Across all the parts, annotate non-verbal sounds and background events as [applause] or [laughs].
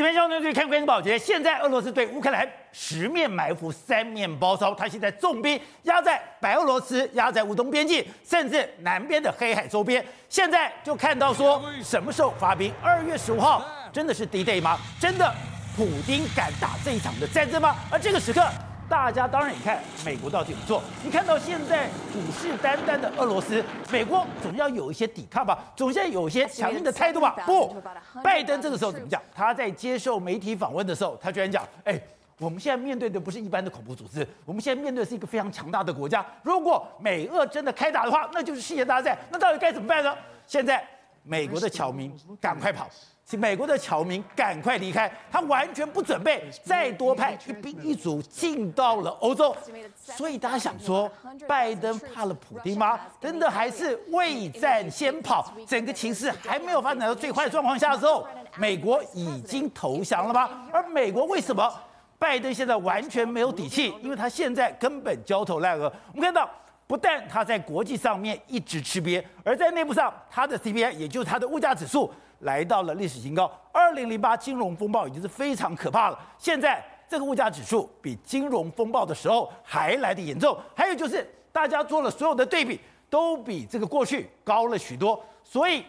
这边相对对看关键保洁，现在俄罗斯对乌克兰十面埋伏、三面包抄，他现在重兵压在白俄罗斯、压在乌东边境，甚至南边的黑海周边。现在就看到说，什么时候发兵？二月十五号真的是 D-Day 吗？真的，普丁敢打这一场的战争吗？而这个时刻。大家当然也看美国到底怎么做。你看到现在虎视眈眈的俄罗斯，美国总要有一些抵抗吧，总要有一些强硬的态度吧？不，拜登这个时候怎么讲？他在接受媒体访问的时候，他居然讲：“哎，我们现在面对的不是一般的恐怖组织，我们现在面对的是一个非常强大的国家。如果美俄真的开打的话，那就是世界大战。那到底该怎么办呢？现在美国的侨民赶快跑。”请美国的侨民赶快离开，他完全不准备再多派一兵一卒进到了欧洲，所以大家想说，拜登怕了普京吗？真的还是未战先跑？整个情势还没有发展到最坏的状况下的时候，美国已经投降了吗？而美国为什么拜登现在完全没有底气？因为他现在根本焦头烂额。我们看到，不但他在国际上面一直吃瘪，而在内部上，他的 CPI 也就是他的物价指数。来到了历史新高，二零零八金融风暴已经是非常可怕了。现在这个物价指数比金融风暴的时候还来得严重。还有就是大家做了所有的对比，都比这个过去高了许多。所以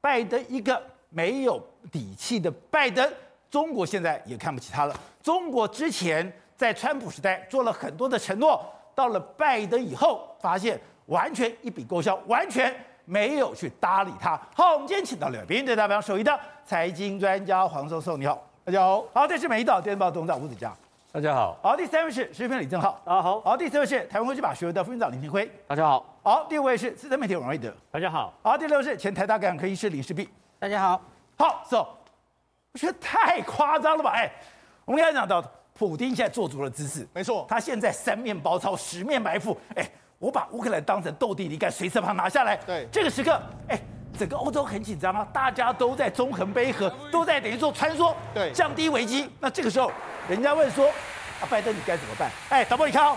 拜登一个没有底气的拜登，中国现在也看不起他了。中国之前在川普时代做了很多的承诺，到了拜登以后，发现完全一笔勾销，完全。没有去搭理他。好，我们今天请到了别人对大家首一的财经专家黄松松，你好，大家好。好，这是美丽岛电报董事长吴子嘉，大家好。好，第三位是时评李正浩，大家好。好，第四位是台湾国际法学会的副院长林廷辉，大家好。好，第五位是资深媒体王瑞德，大家好。好，第六位是前台大感染科医师林氏璧，大家好。好，so，我觉得太夸张了吧？哎，我们刚才讲到，普丁现在做足了姿势，没错，他现在三面包抄，十面埋伏，哎。我把乌克兰当成斗地主敢，随时把它拿下来。对，这个时刻，哎，整个欧洲很紧张啊，大家都在纵横捭阖，都在等于说穿梭，对，降低危机。那这个时候，人家问说，啊，拜登你该怎么办？哎，导播你看哦，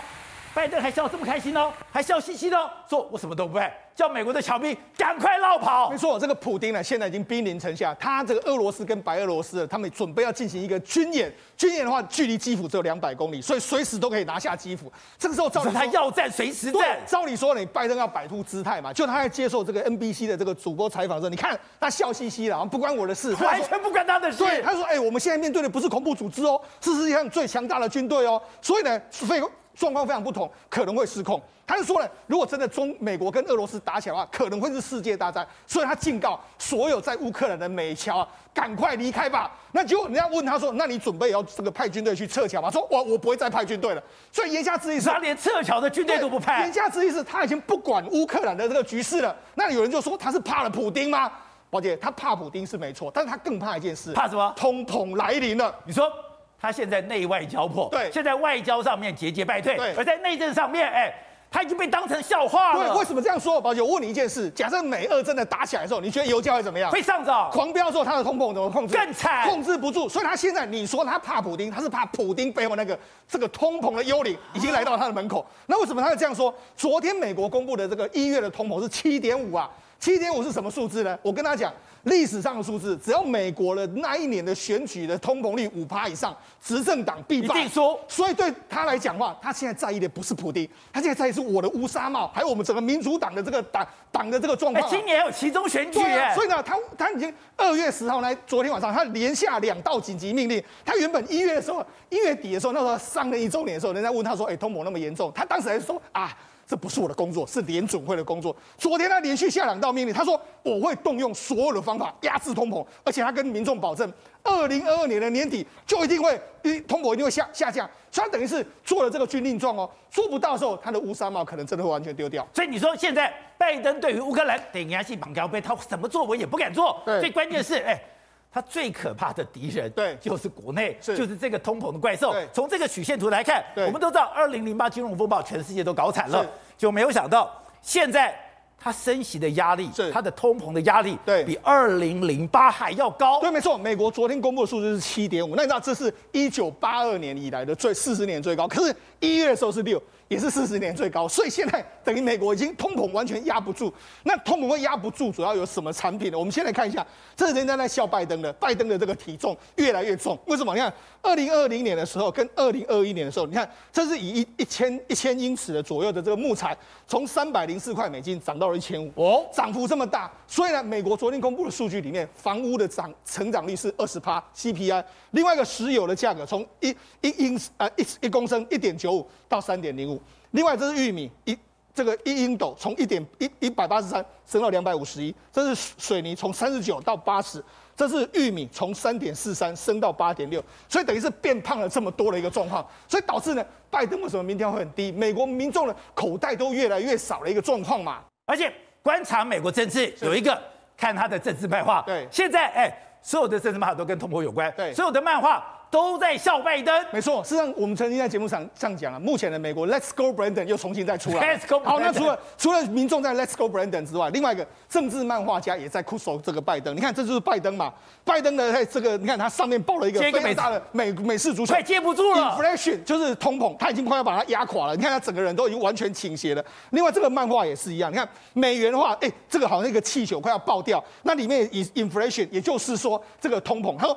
拜登还笑这么开心哦，还笑嘻嘻的哦，说我什么都不会。叫美国的侨民赶快落跑！没错，这个普丁呢，现在已经兵临城下。他这个俄罗斯跟白俄罗斯，他们准备要进行一个军演。军演的话，距离基辅只有两百公里，所以随时都可以拿下基辅。这个时候，照理他要战随时战。照理说，你拜登要摆出姿态嘛？就他在接受这个 NBC 的这个主播采访的时候，你看他笑嘻嘻的，不关我的事，[laughs] 完全不关他的事。对，他说：“哎、欸，我们现在面对的不是恐怖组织哦，是世界上最强大的军队哦。”所以呢，所以状况非常不同，可能会失控。他就说了，如果真的中美国跟俄罗斯打起来的话，可能会是世界大战。所以他警告所有在乌克兰的美侨啊，赶快离开吧。那结果人家问他说，那你准备要这个派军队去撤侨吗？说，我我不会再派军队了。所以言下之意是，他连撤侨的军队都不派。言下之意是他已经不管乌克兰的这个局势了。那有人就说他是怕了普丁吗？宝姐，他怕普丁是没错，但是他更怕一件事，怕什么？通膨来临了。你说他现在内外交迫，对，现在外交上面节节败退，对，而在内政上面，哎。他已经被当成笑话了。对，为什么这样说？宝姐，我问你一件事：假设美俄真的打起来的时候，你觉得油价会怎么样？会上涨，狂飙之后，它的通膨怎么控制？更惨，控制不住。所以他现在，你说他怕普丁，他是怕普丁背后那个这个通膨的幽灵已经来到他的门口。那为什么他会这样说？昨天美国公布的这个一月的通膨是七点五啊，七点五是什么数字呢？我跟他讲。历史上的数字，只要美国的那一年的选举的通膨率五趴以上，执政党必败。一定说，所以对他来讲话，他现在在意的不是普丁，他现在在意是我的乌纱帽，还有我们整个民主党的这个党党的这个状况。今年还有其中选举耶，所以呢，他他已经二月十号呢，昨天晚上他连下两道紧急命令。他原本一月的时候，一月底的时候，那时候上了一周年的时候，人家问他说：“哎，通膨那么严重？”他当时还说：“啊。”这不是我的工作，是联准会的工作。昨天他连续下两道命令，他说我会动用所有的方法压制通膨，而且他跟民众保证，二零二二年的年底就一定会，通膨一定会下下降。所以他等于是做了这个军令状哦，做不到的时候，他的乌纱帽可能真的会完全丢掉。所以你说现在拜登对于乌克兰等压性绑标杯，他什么作为也不敢做。对，最关键是哎。他最可怕的敌人，对，就是国内，就是这个通膨的怪兽。从这个曲线图来看，我们都知道，二零零八金融风暴，全世界都搞惨了，就没有想到现在它升息的压力，是。它的通膨的压力，对。比二零零八还要高。对，没错，美国昨天公布的数字是七点五，那你知道这是一九八二年以来的最四十年最高，可是一月的时候是六。也是四十年最高，所以现在等于美国已经通膨完全压不住。那通膨会压不住，主要有什么产品呢？我们先来看一下，这是人家在笑拜登的，拜登的这个体重越来越重。为什么？你看，二零二零年的时候跟二零二一年的时候，你看这是以一一千一千英尺的左右的这个木材，从三百零四块美金涨到了一千五，哦，涨幅这么大。所以呢，美国昨天公布的数据里面，房屋的涨成长率是二十趴 CPI。另外一个石油的价格从一一英呃一一公升一点九五到三点零五。另外，这是玉米一这个一英斗从一点一一百八十三升到两百五十一，这是水泥从三十九到八十，这是玉米从三点四三升到八点六，所以等于是变胖了这么多的一个状况，所以导致呢，拜登为什么民调会很低？美国民众的口袋都越来越少的一个状况嘛。而且观察美国政治有一个看他的政治漫画，对，现在哎，所有的政治漫画都跟通膨有关，对，所有的漫画。都在笑拜登，没错。事实上，我们曾经在节目上上讲了，目前的美国 Let's Go Brandon 又重新再出来。Let's Go。好，那除了除了民众在 Let's Go Brandon 之外，另外一个政治漫画家也在哭手这个拜登。你看，这就是拜登嘛？拜登的这个，你看他上面抱了一个非常大的美美式足球，快接不住了。Inflation 就是通膨，他已经快要把它压垮了。你看他整个人都已经完全倾斜了。另外，这个漫画也是一样。你看美元的话，哎，这个好像一个气球快要爆掉。那里面以 Inflation，也就是说这个通膨，他说。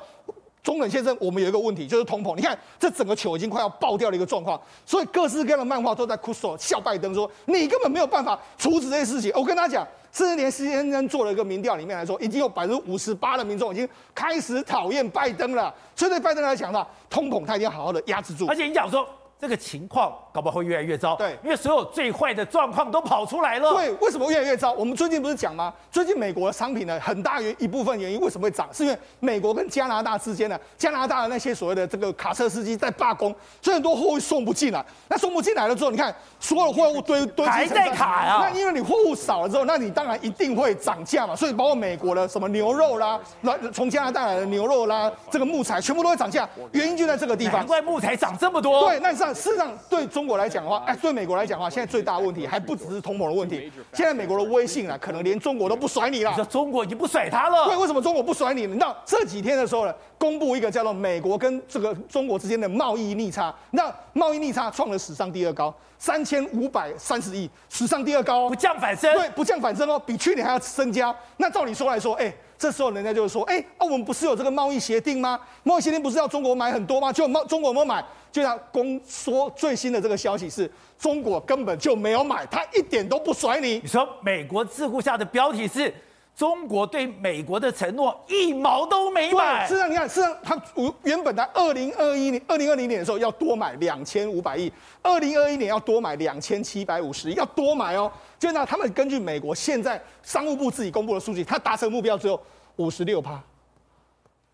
中冷先生，我们有一个问题，就是通膨。你看，这整个球已经快要爆掉的一个状况，所以各式各样的漫画都在哭诉，笑拜登说：“你根本没有办法处置这些事情。”我跟他讲，甚至连 CNN 做了一个民调，里面来说，已经有百分之五十八的民众已经开始讨厌拜登了。所以对拜登来讲的话，通膨他已经好好的压制住。而且你讲说。这个情况搞不好会越来越糟，对，因为所有最坏的状况都跑出来了。对，为什么越来越糟？我们最近不是讲吗？最近美国的商品呢，很大原一部分原因为什么会涨？是因为美国跟加拿大之间呢，加拿大的那些所谓的这个卡车司机在罢工，所以很多货物送不进来。那送不进来了之后，你看所有的货物堆堆还在卡呀。那因为你货物少了之后，那你当然一定会涨价嘛。所以包括美国的什么牛肉啦，那从加拿大来的牛肉啦，这个木材全部都会涨价，原因就在这个地方。难怪木材涨这么多。对，那事实上对。中国来讲的话，哎，对美国来讲的话，现在最大的问题还不只是通膨的问题。现在美国的威信啊，可能连中国都不甩你了。你说中国已经不甩他了？对，为什么中国不甩你？你知道这几天的时候呢，公布一个叫做美国跟这个中国之间的贸易逆差，那贸易逆差创了史上第二高，三千五百三十亿，史上第二高哦，不降反升。对，不降反升哦，比去年还要增加。那照理说来说，哎。这时候人家就说：“哎，啊，我们不是有这个贸易协定吗？贸易协定不是要中国买很多吗？就贸中国有没有买？就像公说最新的这个消息是，中国根本就没有买，他一点都不甩你。你说美国智库下的标题是中国对美国的承诺一毛都没买。事实上，你看，事实上他原本在二零二一年、二零二零年的时候要多买两千五百亿，二零二一年要多买两千七百五十亿，要多买哦。就那他们根据美国现在商务部自己公布的数据，他达成目标之后。”五十六趴，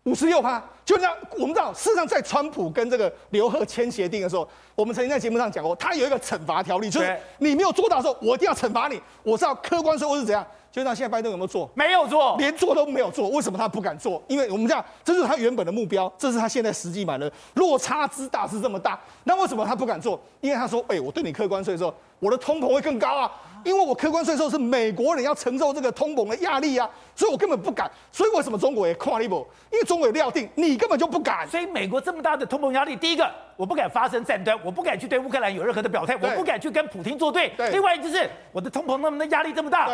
五十六趴，就那样。我们知道，事实上，在川普跟这个刘鹤签协定的时候，我们曾经在节目上讲过，他有一个惩罚条例，就是你没有做到的时候，我一定要惩罚你。我知道客观说，我是怎样。就像现在拜登有没有做？没有做，连做都没有做。为什么他不敢做？因为我们讲，这是他原本的目标，这是他现在实际买的，落差之大是这么大。那为什么他不敢做？因为他说：“哎，我对你客观税的时候，我的通膨会更高啊。”因为我客观税收是美国人要承受这个通膨的压力啊，所以我根本不敢。所以为什么中国也跨一步？因为中国也料定你根本就不敢。所以美国这么大的通膨压力，第一个我不敢发生战端，我不敢去对乌克兰有任何的表态，我不敢去跟普京作对。对。另外就是我的通膨那么的压力这么大。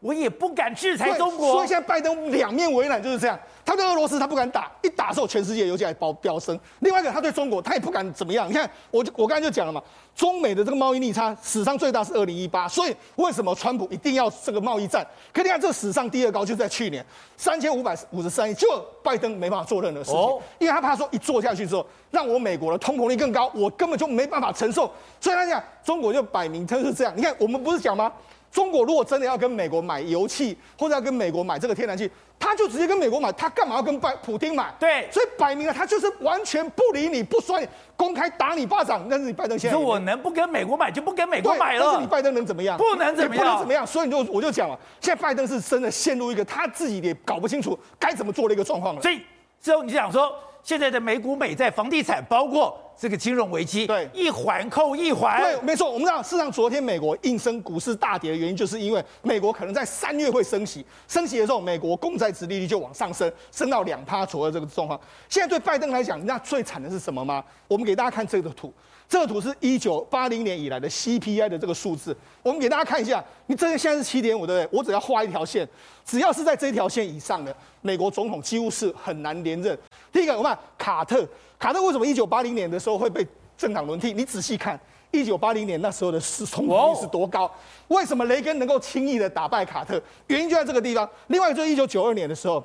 对。我也不敢制裁中国，所以现在拜登两面为难就是这样。他对俄罗斯他不敢打，一打的时候全世界油价飙飙升。另外一个他对中国他也不敢怎么样。你看，我就我刚才就讲了嘛，中美的这个贸易逆差史上最大是二零一八，所以为什么川普一定要这个贸易战？可你看这史上第二高就在去年三千五百五十三亿，就拜登没办法做任何事情，因为他怕说一做下去之后，让我美国的通膨率更高，我根本就没办法承受。所以他讲中国就摆明他是这样。你看我们不是讲吗？中国如果真的要跟美国买油气，或者要跟美国买这个天然气，他就直接跟美国买，他干嘛要跟拜普丁买？对，所以摆明了他就是完全不理你，不甩你，公开打你巴掌。但是你拜登现在，说我能不跟美国买就不跟美国买了。但是你拜登能怎么样？不能怎么样？不能怎么样？所以你就我就讲了，现在拜登是真的陷入一个他自己也搞不清楚该怎么做的一个状况了。所以之后你就想说。现在的美股美债、房地产，包括这个金融危机，对，一环扣一环。对，没错。我们知道，事实上昨天美国应声股市大跌的原因，就是因为美国可能在三月会升息，升息的时候，美国公债值利率就往上升，升到两趴左右这个状况。现在对拜登来讲，那最惨的是什么吗？我们给大家看这个图。这个图是一九八零年以来的 CPI 的这个数字，我们给大家看一下。你这个现在是七点五，对不对？我只要画一条线，只要是在这条线以上的，美国总统几乎是很难连任。第一个，我们看卡特，卡特为什么一九八零年的时候会被政党轮替？你仔细看，一九八零年那时候的失聪率是多高？为什么雷根能够轻易的打败卡特？原因就在这个地方。另外，就是一九九二年的时候。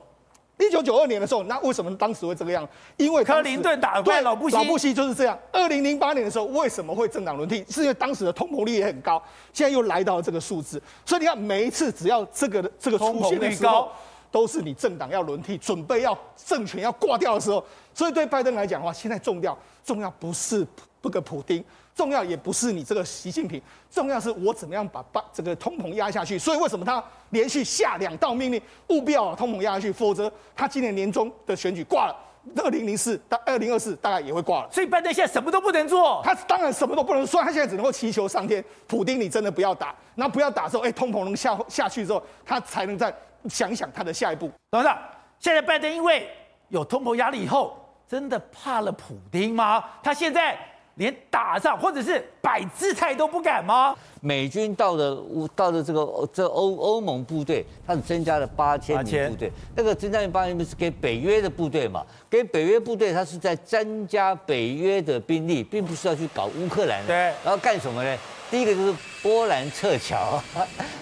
一九九二年的时候，那为什么当时会这个样？因为克林顿打败老布希，老布希就是这样。二零零八年的时候，为什么会政党轮替？是因为当时的通膨率也很高，现在又来到了这个数字。所以你看，每一次只要这个这个出现的时候，都是你政党要轮替，准备要政权要挂掉的时候。所以对拜登来讲的话，现在重要重要不是这个普丁。重要也不是你这个习近平，重要是我怎么样把把这个通膨压下去。所以为什么他连续下两道命令，务必要把通膨压下去，否则他今年年终的选举挂了，二零零四到二零二四大概也会挂了。所以拜登现在什么都不能做，他当然什么都不能说，他现在只能够祈求上天，普丁你真的不要打，那不要打之后，哎，通膨能下下去之后，他才能在想一想他的下一步。董事长，现在拜登因为有通膨压力以后，真的怕了普丁吗？他现在。连打仗或者是摆姿态都不敢吗？美军到了到了这个这欧欧盟部队，他是增加了八千名部队。那个增加八千名是给北约的部队嘛？给北约部队，他是在增加北约的兵力，并不是要去搞乌克兰。对。然后干什么呢？第一个就是波兰撤侨，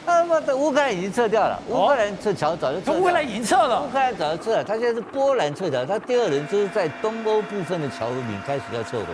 他妈的乌克兰已经撤掉了，乌克兰撤侨早就撤。乌克兰已经撤了，乌克兰早就撤了。他现在是波兰撤侨，他第二轮就是在东欧部分的侨民开始要撤回。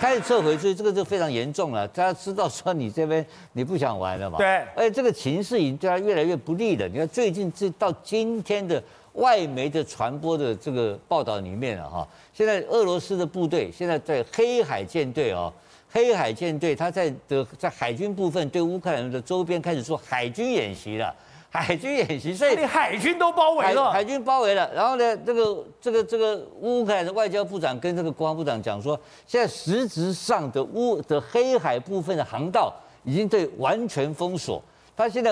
开始撤回所以，这个就非常严重了。大家知道说你这边你不想玩了嘛？对。而且这个情势已经对他越来越不利了。你看最近这到今天的外媒的传播的这个报道里面啊，哈，现在俄罗斯的部队现在在黑海舰队哦，黑海舰队他在的在海军部分对乌克兰的周边开始做海军演习了。海军演习，所以连海军都包围了。海军包围了，然后呢，这个这个这个乌克兰的外交部长跟这个国防部长讲说，现在实质上的乌的黑海部分的航道已经对完全封锁。他现在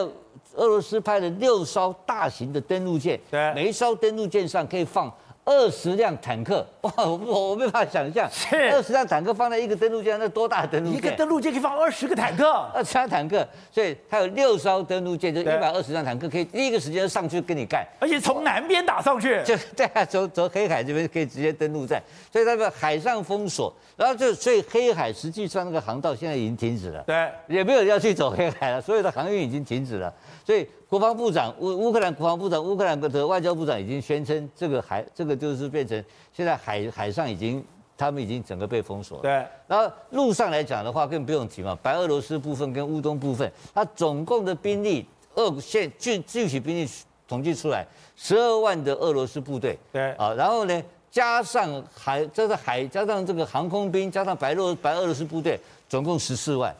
俄罗斯派了六艘大型的登陆舰，对，每一艘登陆舰上可以放。二十辆坦克，[laughs] 哇！我我我没办法想象，是。二十辆坦克放在一个登陆舰，那多大的登陆舰？一个登陆舰可以放二十个坦克，二十辆坦克，所以它有六艘登陆舰，就一百二十辆坦克可以第一个时间上去跟你干，而且从南边打上去，就 [laughs] 对啊，走走黑海这边可以直接登陆战，所以那个海上封锁，然后就所以黑海实际上那个航道现在已经停止了，对，也没有人要去走黑海了，所有的航运已经停止了，所以。国防部长乌乌克兰国防部长乌克兰的外交部长已经宣称，这个海这个就是变成现在海海上已经他们已经整个被封锁了。对，然后陆上来讲的话更不用提嘛，白俄罗斯部分跟乌东部分，它总共的兵力，俄现具具体兵力统计出来十二万的俄罗斯部队。对啊，然后呢加上海这个海加上这个航空兵加上白俄白俄罗斯部队，总共十四万。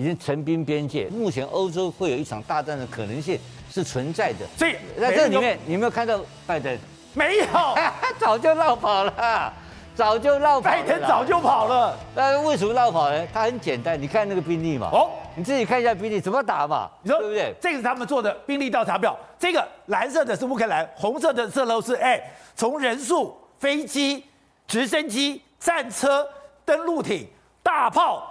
已经成兵边界，目前欧洲会有一场大战的可能性是存在的。所以在这里面，你有没有看到拜登？没有，[laughs] 早就落跑了，早就落跑了。拜登早就跑了。那为什么落跑呢？他很简单，你看那个兵力嘛。哦，你自己看一下兵力怎么打嘛。你说对不对？这个是他们做的兵力调查表。这个蓝色的是乌克兰，红色的是俄罗斯。哎，从人数、飞机、直升机、战车、登陆艇、大炮。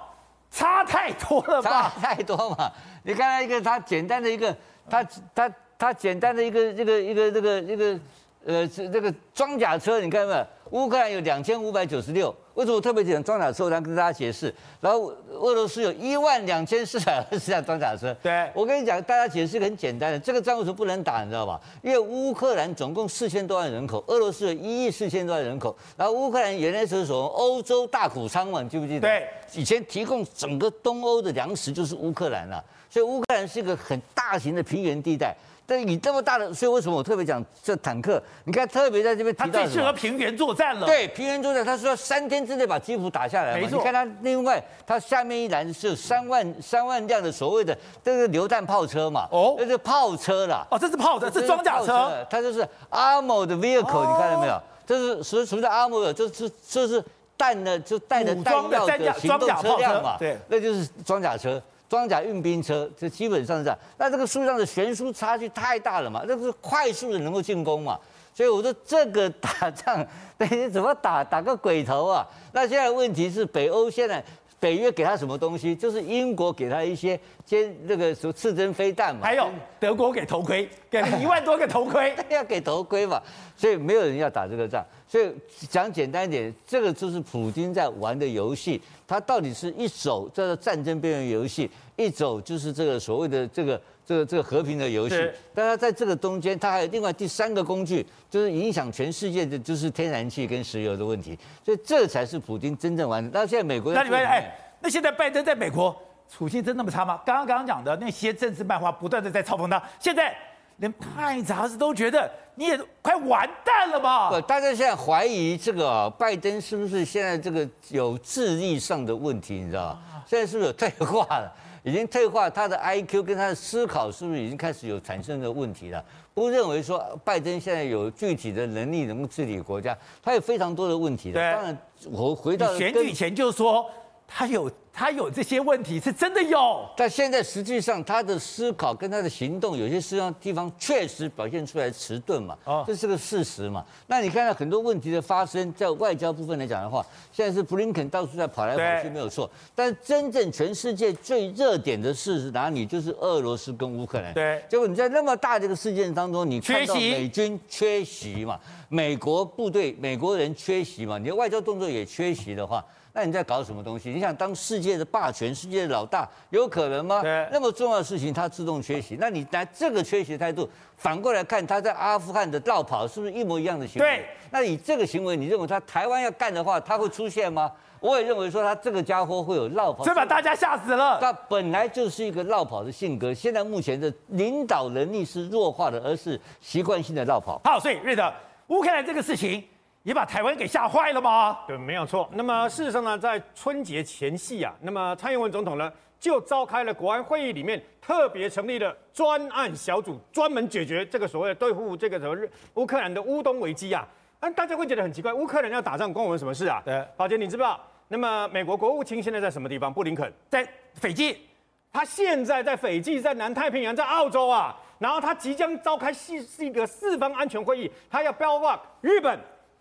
差太多了吧？差太多嘛！你看他一个，他简单的一个，他他他简单的一个这个一个这个一个呃这个装甲车，你看到没有？乌克兰有两千五百九十六，为什么我特别讲装甲车？我来跟大家解释。然后俄罗斯有一万两千四百二十辆装甲车。对，我跟你讲，大家解释很简单的，这个仗为什么不能打？你知道吧？因为乌克兰总共四千多万人口，俄罗斯有一亿四千多万人口。然后乌克兰原来是从欧洲大谷仓嘛，你记不记得？对，以前提供整个东欧的粮食就是乌克兰了，所以乌克兰是一个很大型的平原地带。但你这么大的，所以为什么我特别讲这坦克？你看，特别在这边提到，它最适合平原作战了。对，平原作战，他说三天之内把基辅打下来。没错。你看它另外，它下面一栏是有三万三万辆的所谓的这个榴弹炮车嘛？哦，这是炮车啦。哦，这是炮车，是装甲车。它就是 armored vehicle，你看到没有？这是什么什么叫阿摩尔？就是这是弹的就带的弹药的行动车辆嘛，对，那就是装甲车。装甲运兵车，这基本上是这样。那这个数量的悬殊差距太大了嘛？那是快速的能够进攻嘛？所以我说这个打仗，[laughs] 等于怎么打？打个鬼头啊！那现在问题是，北欧现在北约给他什么东西？就是英国给他一些尖那个什么刺针飞弹嘛。还有德国给头盔，[laughs] 给了一万多个头盔，要给头盔嘛？所以没有人要打这个仗。所以讲简单一点，这个就是普京在玩的游戏。他到底是一走叫做战争边缘游戏，一走就是这个所谓的这个这个这个和平的游戏。但他在这个中间，他还有另外第三个工具，就是影响全世界的，就是天然气跟石油的问题。所以这才是普京真正玩的。那现在美国，那你们哎，那现在拜登在美国处境真那么差吗？刚刚刚刚讲的那些政治漫画不断的在嘲讽他，现在。连《派》杂志都觉得你也快完蛋了吧？不，大家现在怀疑这个、啊、拜登是不是现在这个有智力上的问题？你知道吗？现在是不是有退化了？[laughs] 已经退化，他的 IQ 跟他的思考是不是已经开始有产生的问题了？不认为说拜登现在有具体的能力能够治理国家，他有非常多的问题的。对，当然我回到选举前就说。他有他有这些问题是真的有，但现在实际上他的思考跟他的行动有些实际上地方确实表现出来迟钝嘛，哦，这是个事实嘛。那你看到很多问题的发生，在外交部分来讲的话，现在是布林肯到处在跑来跑去没有错，但真正全世界最热点的事是哪里？就是俄罗斯跟乌克兰。对，结果你在那么大这个事件当中，你看到美军缺席嘛，美国部队、美国人缺席嘛，你的外交动作也缺席的话。那你在搞什么东西？你想当世界的霸权、世界的老大，有可能吗？对那么重要的事情，他自动缺席。那你拿这个缺席的态度，反过来看他在阿富汗的绕跑，是不是一模一样的行为？对。那你这个行为，你认为他台湾要干的话，他会出现吗？我也认为说他这个家伙会有绕跑，这把大家吓死了。他本来就是一个绕跑的性格，现在目前的领导能力是弱化的，而是习惯性的绕跑。好，所以瑞德，乌克兰这个事情。你把台湾给吓坏了吗？对，没有错。那么事实上呢，在春节前夕啊，那么蔡英文总统呢就召开了国安会议，里面特别成立了专案小组，专门解决这个所谓的对付这个什么乌克兰的乌东危机啊。但大家会觉得很奇怪，乌克兰要打仗关我们什么事啊？对，宝杰，你知不知道？那么美国国务卿现在在什么地方？布林肯在斐济，他现在在斐济，在南太平洋，在澳洲啊。然后他即将召开是是一个四方安全会议，他要包括日本。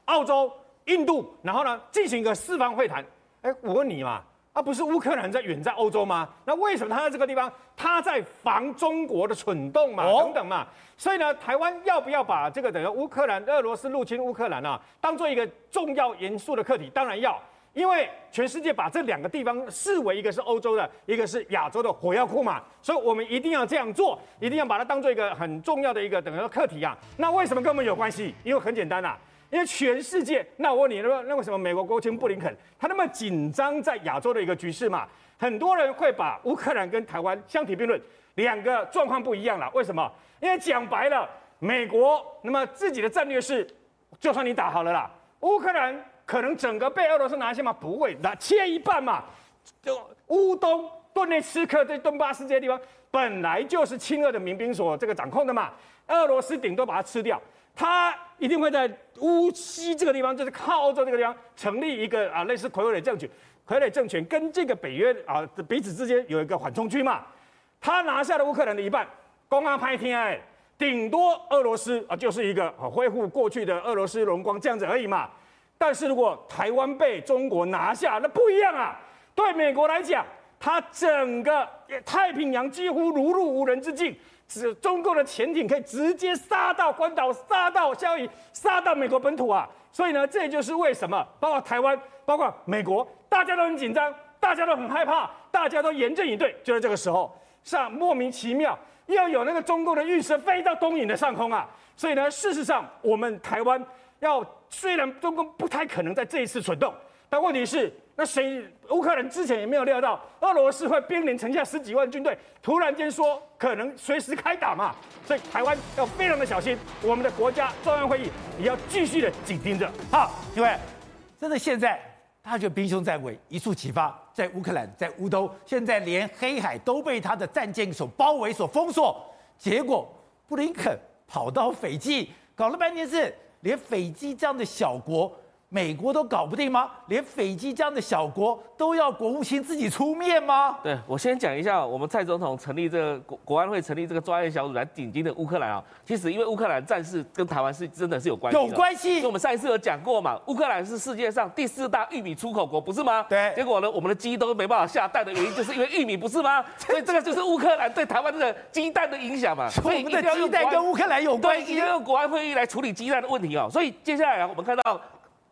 澳洲、印度，然后呢，进行一个四方会谈。哎，我问你嘛，啊，不是乌克兰在远在欧洲吗？那为什么他在这个地方？他在防中国的蠢动嘛，等等嘛。所以呢，台湾要不要把这个等于乌克兰、俄罗斯入侵乌克兰啊，当做一个重要严肃的课题？当然要，因为全世界把这两个地方视为一个是欧洲的，一个是亚洲的火药库嘛。所以我们一定要这样做，一定要把它当做一个很重要的一个等于说课题啊。那为什么跟我们有关系？因为很简单呐、啊。因为全世界，那我问你，那那为什么美国国务卿布林肯他那么紧张在亚洲的一个局势嘛？很多人会把乌克兰跟台湾相提并论，两个状况不一样了。为什么？因为讲白了，美国那么自己的战略是，就算你打好了啦，乌克兰可能整个被俄罗斯拿下吗？不会，那切一半嘛。就乌东、顿内茨克这顿巴斯这些地方，本来就是亲俄的民兵所这个掌控的嘛，俄罗斯顶多把它吃掉。他一定会在乌西这个地方，就是靠欧洲这个地方成立一个啊类似傀儡政权，傀儡政权跟这个北约啊彼此之间有一个缓冲区嘛。他拿下了乌克兰的一半，公安拍天哎，顶多俄罗斯啊就是一个啊恢复过去的俄罗斯荣光这样子而已嘛。但是如果台湾被中国拿下，那不一样啊。对美国来讲，他整个太平洋几乎如入无人之境。是中共的潜艇可以直接杀到关岛，杀到夏威夷，杀到美国本土啊！所以呢，这就是为什么，包括台湾，包括美国，大家都很紧张，大家都很害怕，大家都严阵以对。就在这个时候，上莫名其妙要有那个中共的运输飞到东引的上空啊！所以呢，事实上，我们台湾要虽然中共不太可能在这一次蠢动，但问题是。那谁？乌克兰之前也没有料到俄罗斯会兵临城下十几万军队，突然间说可能随时开打嘛，所以台湾要非常的小心。我们的国家中央会议也要继续的紧盯着。好，各位，真的现在他就兵凶战危，一触即发，在乌克兰，在乌东，现在连黑海都被他的战舰所包围、所封锁。结果布林肯跑到斐济，搞了半天是连斐济这样的小国。美国都搞不定吗？连斐济这样的小国都要国务卿自己出面吗？对，我先讲一下，我们蔡总统成立这个国国安会，成立这个专案小组来顶击的乌克兰啊。其实因为乌克兰战事跟台湾是真的是有关系，有关系。我们上一次有讲过嘛，乌克兰是世界上第四大玉米出口国，不是吗？对。结果呢，我们的鸡都没办法下蛋的原因，就是因为玉米，不是吗？[laughs] 所以这个就是乌克兰对台湾这个鸡蛋的影响嘛。[laughs] 所以我们的鸡蛋跟乌克兰有关系，要用国安会议来处理鸡蛋的问题哦。所以接下来啊，我们看到。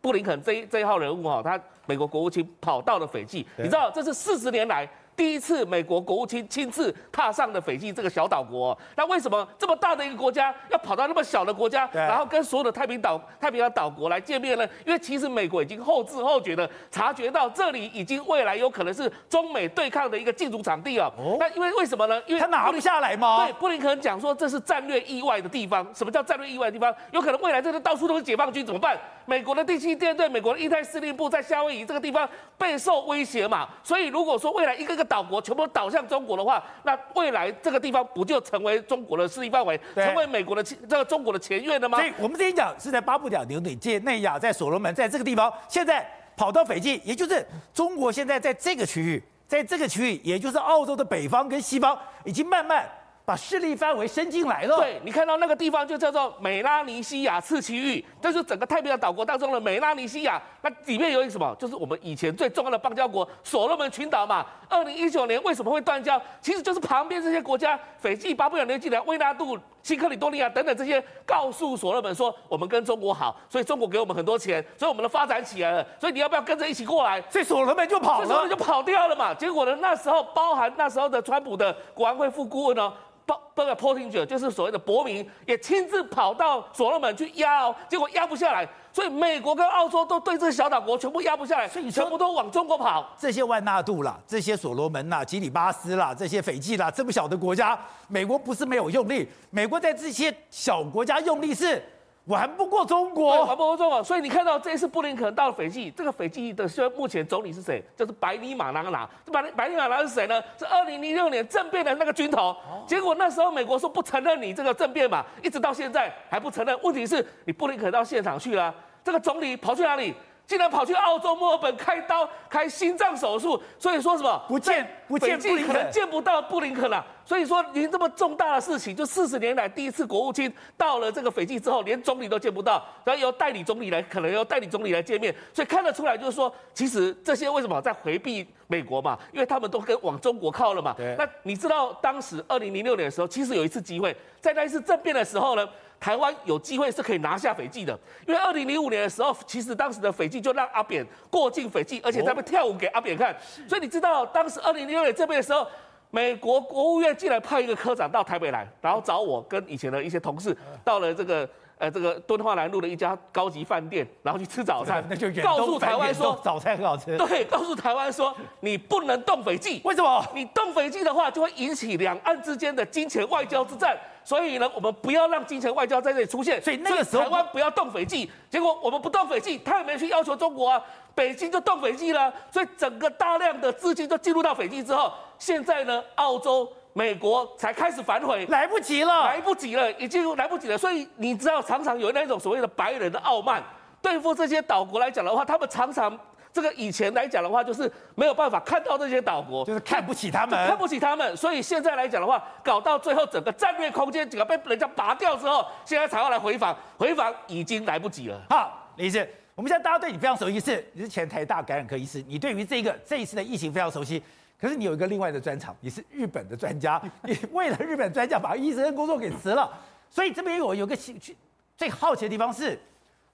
布林肯这一这一号人物哈，他美国国务卿跑到了斐济，你知道这是四十年来。第一次美国国务卿亲自踏上了斐济这个小岛国，那为什么这么大的一个国家要跑到那么小的国家，然后跟所有的太平岛太平洋岛国来见面呢？因为其实美国已经后知后觉的察觉到这里已经未来有可能是中美对抗的一个竞逐场地啊。那因为为什么呢？因为他拿不下来吗？对，布林肯讲说这是战略意外的地方。什么叫战略意外的地方？有可能未来这里到处都是解放军，怎么办？美国的第七舰队、美国的印太司令部在夏威夷这个地方备受威胁嘛。所以如果说未来一个个岛国全部倒向中国的话，那未来这个地方不就成为中国的势力范围，成为美国的这个中国的前院了吗？所以我们之前讲是在巴布亚纽几内内亚，在所罗门，在这个地方，现在跑到斐济，也就是中国现在在这个区域，在这个区域，也就是澳洲的北方跟西方，已经慢慢。把势力范围伸进来了。对，你看到那个地方就叫做美拉尼西亚次区域，这是整个太平洋岛国当中的美拉尼西亚。那里面有一个什么？就是我们以前最重要的邦交国所罗门群岛嘛。二零一九年为什么会断交？其实就是旁边这些国家，斐济、巴布亚纽几内亚、威纳杜、新克里多利亚等等这些，告诉所罗门说，我们跟中国好，所以中国给我们很多钱，所以我们的发展起来了。所以你要不要跟着一起过来？所以所罗门就跑了，所罗门就跑掉了嘛。结果呢，那时候包含那时候的川普的国安会副顾问呢。包这个 Portinger 就是所谓的伯明，也亲自跑到所罗门去压哦，结果压不下来，所以美国跟澳洲都对这个小岛国全部压不下来，所以全部都往中国跑。这些万纳度啦，这些所罗门啦，吉里巴斯啦，这些斐济啦，这么小的国家，美国不是没有用力，美国在这些小国家用力是。玩不过中国，玩不过中国，所以你看到这一次布林肯到了斐济，这个斐济的现在目前总理是谁？就是百里马拉纳。这百里百里马拉是谁呢？是二零零六年政变的那个军头。结果那时候美国说不承认你这个政变嘛，一直到现在还不承认。问题是你布林肯到现场去了，这个总理跑去哪里？竟然跑去澳洲墨尔本开刀开心脏手术，所以说什么不见不见布林肯，可能见不到布林肯了。所以说，您这么重大的事情，就四十年来第一次国务卿到了这个斐济之后，连总理都见不到，然后由代理总理来，可能由代理总理来见面。所以看得出来，就是说，其实这些为什么在回避美国嘛？因为他们都跟往中国靠了嘛。那你知道当时二零零六年的时候，其实有一次机会，在那一次政变的时候呢？台湾有机会是可以拿下斐济的，因为二零零五年的时候，其实当时的斐济就让阿扁过境斐济，而且他们跳舞给阿扁看。所以你知道，当时二零零六年这边的时候，美国国务院竟然派一个科长到台北来，然后找我跟以前的一些同事到了这个。呃，这个敦化南路的一家高级饭店，然后去吃早餐，[laughs] 那就告诉台湾说早餐很好吃。对，告诉台湾说你不能动斐济，为什么？你动斐济的话，就会引起两岸之间的金钱外交之战。所以呢，我们不要让金钱外交在这里出现。所以那个时候台湾不要动斐济，结果我们不动斐济，他也没去要求中国啊，北京就动斐济了。所以整个大量的资金就进入到斐济之后，现在呢，澳洲。美国才开始反悔，来不及了，来不及了，已经来不及了。所以你知道，常常有那种所谓的白人的傲慢，对付这些岛国来讲的话，他们常常这个以前来讲的话，就是没有办法看到这些岛国，就是看不起他们，看不起他们。所以现在来讲的话，搞到最后整个战略空间整个被人家拔掉之后，现在才要来回防，回防已经来不及了。好，李医师，我们现在大家对你非常熟悉，是你是前台大感染科医师，你对于这个这一次的疫情非常熟悉。可是你有一个另外的专长，你是日本的专家，[laughs] 你为了日本专家把医生工作给辞了，所以这边我有个兴趣，最好奇的地方是，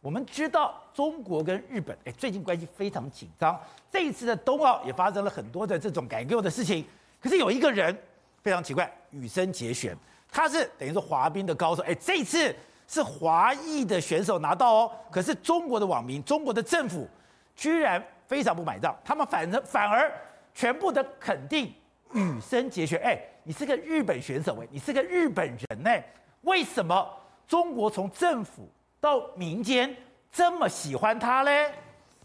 我们知道中国跟日本哎最近关系非常紧张，这一次的冬奥也发生了很多的这种改革的事情，可是有一个人非常奇怪，羽生结弦，他是等于说滑冰的高手，哎这一次是华裔的选手拿到哦，可是中国的网民、中国的政府居然非常不买账，他们反正反而。全部的肯定羽生结弦，哎，你是个日本选手，哎，你是个日本人，哎，为什么中国从政府到民间这么喜欢他嘞？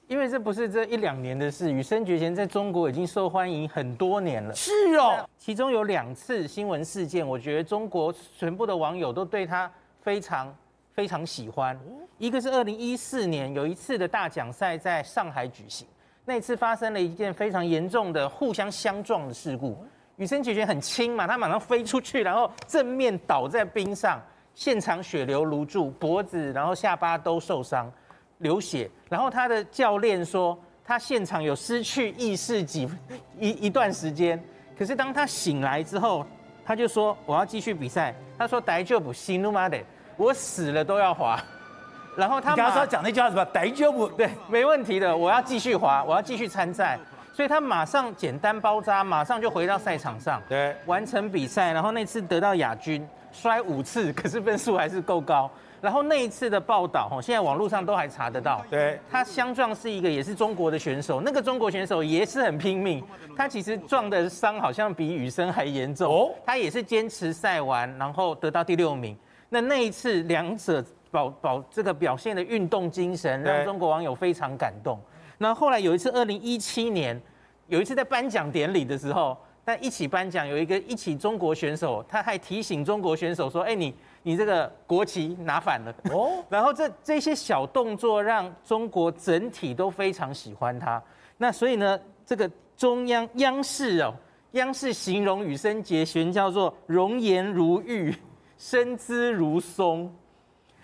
因为这不是这一两年的事，羽生结弦在中国已经受欢迎很多年了。是哦，其中有两次新闻事件，我觉得中国全部的网友都对他非常。非常喜欢。一个是二零一四年有一次的大奖赛在上海举行，那次发生了一件非常严重的互相相撞的事故。羽生结弦很轻嘛，他马上飞出去，然后正面倒在冰上，现场血流如注，脖子然后下巴都受伤，流血。然后他的教练说，他现场有失去意识几一一段时间，可是当他醒来之后，他就说我要继续比赛。他说大丈夫死ぬまで，我死了都要滑。 然后他刚刚说讲那句话什么逮就不，对，没问题的，我要继续滑，我要继续参赛。所以他马上简单包扎，马上就回到赛场上，对，完成比赛。然后那次得到亚军，摔五次，可是分数还是够高。然后那一次的报道，哈，现在网络上都还查得到。对，他相撞是一个也是中国的选手，那个中国选手也是很拼命，他其实撞的伤好像比雨生还严重。哦，他也是坚持赛完，然后得到第六名。那那一次两者保保这个表现的运动精神，让中国网友非常感动。那后来有一次，二零一七年，有一次在颁奖典礼的时候，在一起颁奖，有一个一起中国选手，他还提醒中国选手说：“哎，你你这个国旗拿反了。”哦，[laughs] 然后这这些小动作让中国整体都非常喜欢他。那所以呢，这个中央央视哦，央视形容羽生结弦叫做容颜如玉，身姿如松，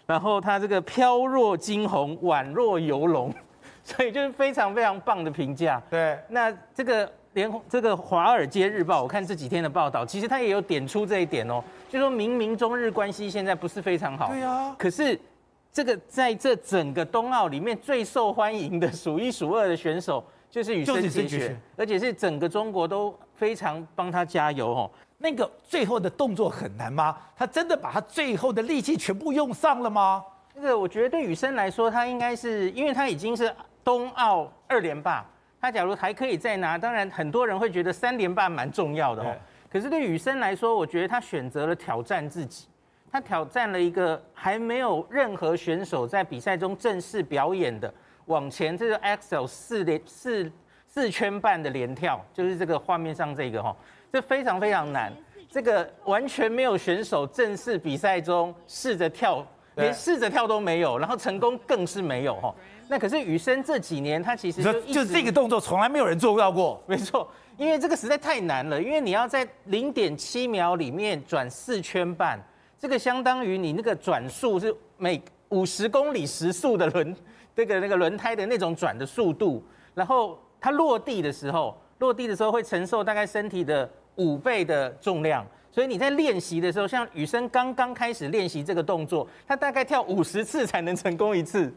然后他这个飘若惊鸿，宛若游龙。[laughs] 所以就是非常非常棒的评价。对，那这个连这个《华尔街日报》，我看这几天的报道，其实他也有点出这一点哦，就说明明中日关系现在不是非常好。对啊。可是这个在这整个冬奥里面最受欢迎的数一数二的选手，就是羽生结弦，而且是整个中国都非常帮他加油哦。那个最后的动作很难吗？他真的把他最后的力气全部用上了吗？这个我觉得对雨生来说，他应该是因为他已经是。冬奥二连霸，他假如还可以再拿，当然很多人会觉得三连霸蛮重要的哦。可是对雨生来说，我觉得他选择了挑战自己，他挑战了一个还没有任何选手在比赛中正式表演的往前这个 Axel 四连四四圈半的连跳，就是这个画面上这个哈，这非常非常难，这个完全没有选手正式比赛中试着跳，连试着跳都没有，然后成功更是没有哈。那可是雨生这几年，他其实就就是这个动作从来没有人做到过。没错，因为这个实在太难了，因为你要在零点七秒里面转四圈半，这个相当于你那个转速是每五十公里时速的轮，这个那个轮胎的那种转的速度。然后它落地的时候，落地的时候会承受大概身体的五倍的重量，所以你在练习的时候，像雨生刚刚开始练习这个动作，他大概跳五十次才能成功一次。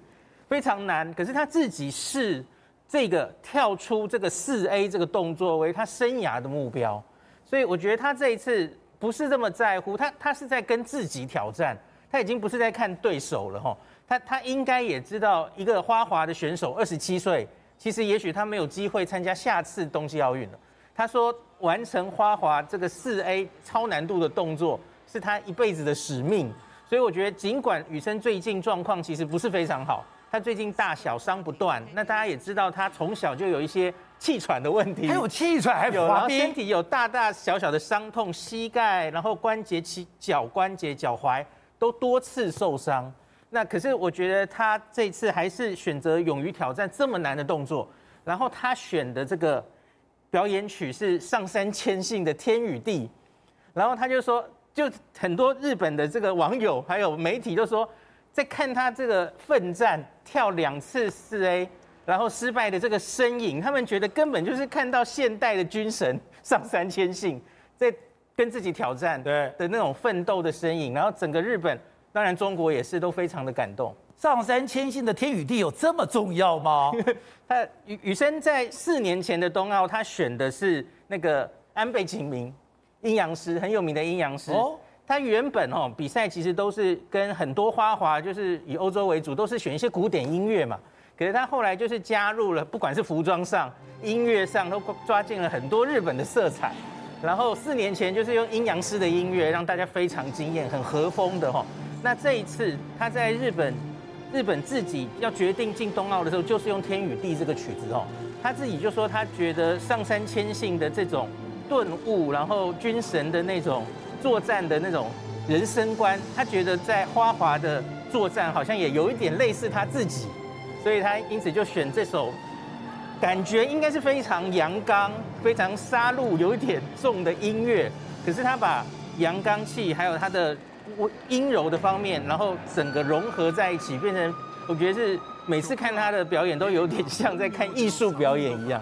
非常难，可是他自己是这个跳出这个四 A 这个动作为他生涯的目标，所以我觉得他这一次不是这么在乎，他他是在跟自己挑战，他已经不是在看对手了哈，他他应该也知道一个花滑的选手二十七岁，其实也许他没有机会参加下次冬季奥运了。他说完成花滑这个四 A 超难度的动作是他一辈子的使命，所以我觉得尽管雨生最近状况其实不是非常好。他最近大小伤不断，那大家也知道，他从小就有一些气喘的问题，还有气喘，还有然后身体有大大小小的伤痛，膝盖，然后关节、膝脚关节、脚踝都多次受伤。那可是我觉得他这次还是选择勇于挑战这么难的动作，然后他选的这个表演曲是上山千信的《天与地》，然后他就说，就很多日本的这个网友还有媒体都说。在看他这个奋战跳两次四 A，然后失败的这个身影，他们觉得根本就是看到现代的军神上山千信在跟自己挑战对的那种奋斗的身影，然后整个日本，当然中国也是都非常的感动。上山谦信的天与地有这么重要吗？[laughs] 他羽羽生在四年前的冬奥，他选的是那个安倍晴明阴阳师，很有名的阴阳师。哦他原本哦比赛其实都是跟很多花滑，就是以欧洲为主，都是选一些古典音乐嘛。可是他后来就是加入了，不管是服装上、音乐上，都抓进了很多日本的色彩。然后四年前就是用阴阳师的音乐，让大家非常惊艳，很和风的哈。那这一次他在日本，日本自己要决定进冬奥的时候，就是用《天与地》这个曲子哦。他自己就说他觉得上山谦信的这种顿悟，然后军神的那种。作战的那种人生观，他觉得在花滑的作战好像也有一点类似他自己，所以他因此就选这首，感觉应该是非常阳刚、非常杀戮、有一点重的音乐。可是他把阳刚气还有他的我阴柔的方面，然后整个融合在一起，变成我觉得是每次看他的表演都有点像在看艺术表演一样。